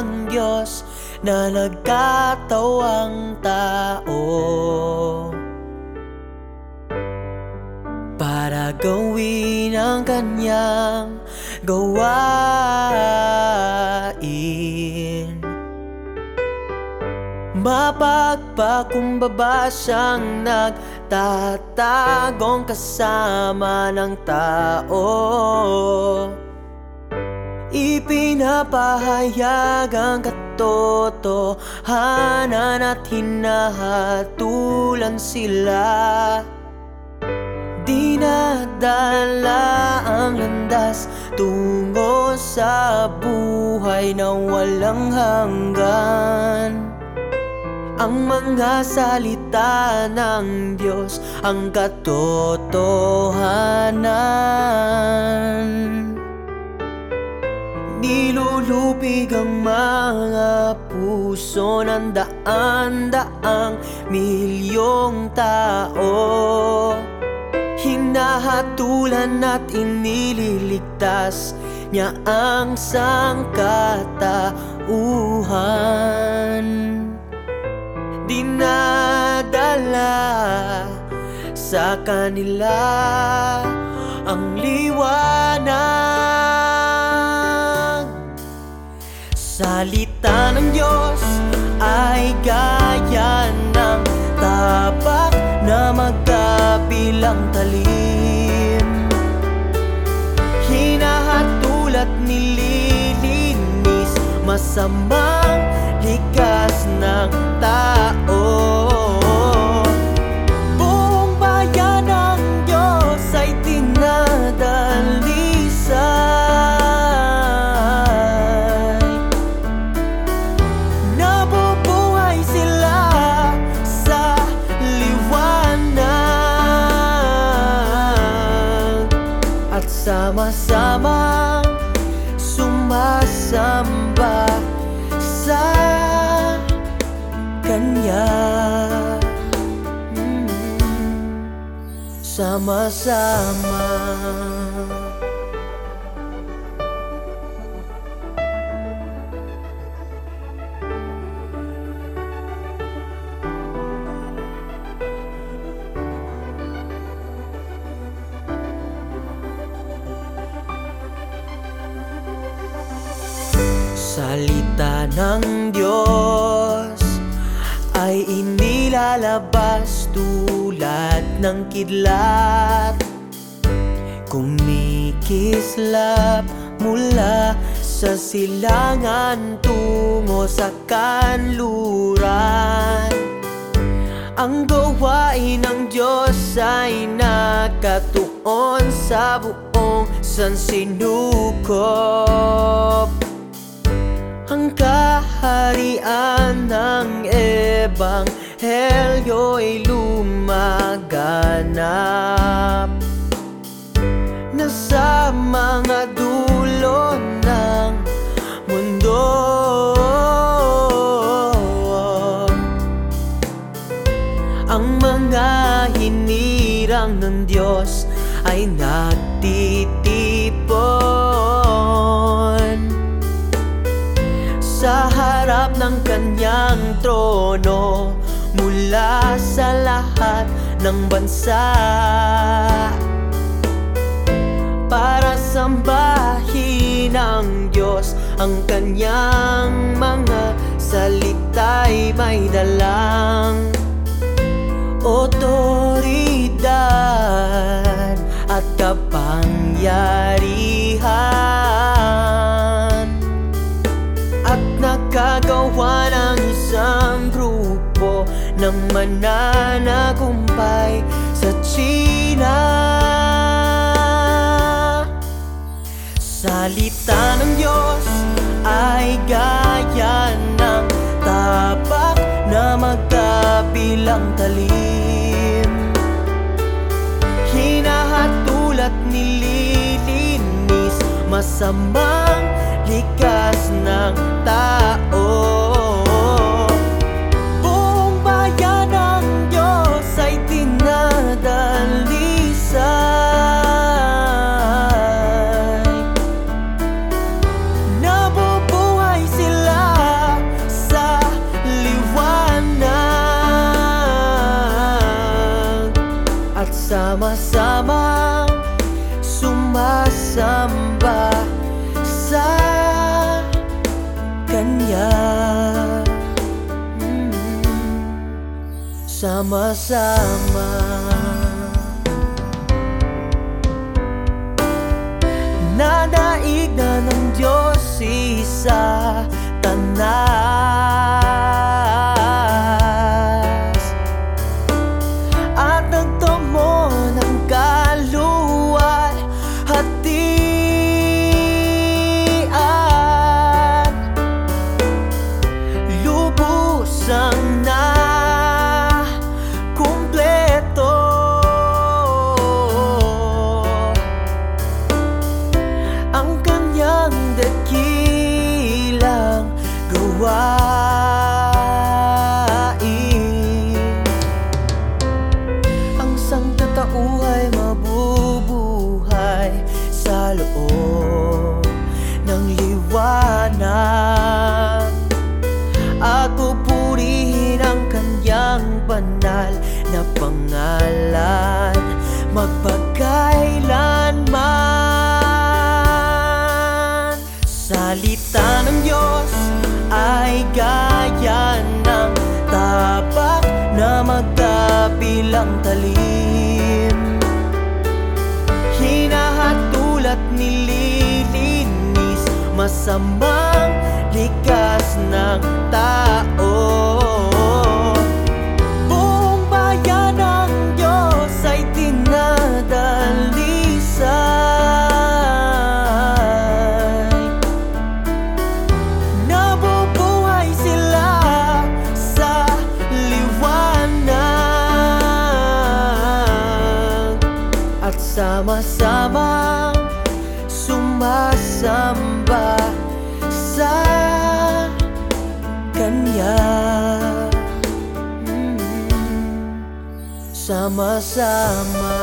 ng Diyos na nagkatawang tao. Para gawin ang kanyang gawain. Mapagpakumbaba siyang nagtatagong kasama ng tao Ipinapahayag ang katotohanan at hinahatulan sila. Dinadala ang landas tungo sa buhay na walang hanggan. Ang mga salita ng Diyos ang katotohanan Nilulupig ang mga puso ng daan-daang milyong tao. Hinahatulan at inililigtas niya ang sangkatauhan. Dinadala sa kanila ang liwanag Salita ng Diyos ay gaya ng tapak na magkabilang talim. Hinahatulad nililinis masamang likas ng tao At sama-samang sumasamba sa Kanya Mm. Sama-sama Salita ng Diyos ay inilalabas tulad ng kidlat. Kumikislap mula sa silangan tungo sa kanluran. Ang gawain ng Diyos ay nakatuon sa buong sansinukop ang kaharian ng Ebanghelyo'y lumaganap. Na sa mga dulo ng mundo. Ang mga hinirang ng Diyos ay nagtitipon ng kanyang trono mula sa lahat ng bansa. Para sambahin ang Diyos ang kanyang mga salita'y may dalang otoridad at kapangyarihan grupo ng mananagumpay sa China. Salita ng Diyos ay gaya ng tapak na magkabilang talim Hinahatulad nililinis masamang likas ng tao sumasamba sa Kanya. Mm. Sama-sama. Nadaig na ng Diyos isa tanas dakilang gawain Salita ng Diyos ay gaya ng tapak na magkabilang talim. Hinahatul at nililinis Masamang likas ng tao Mm. Sama-sama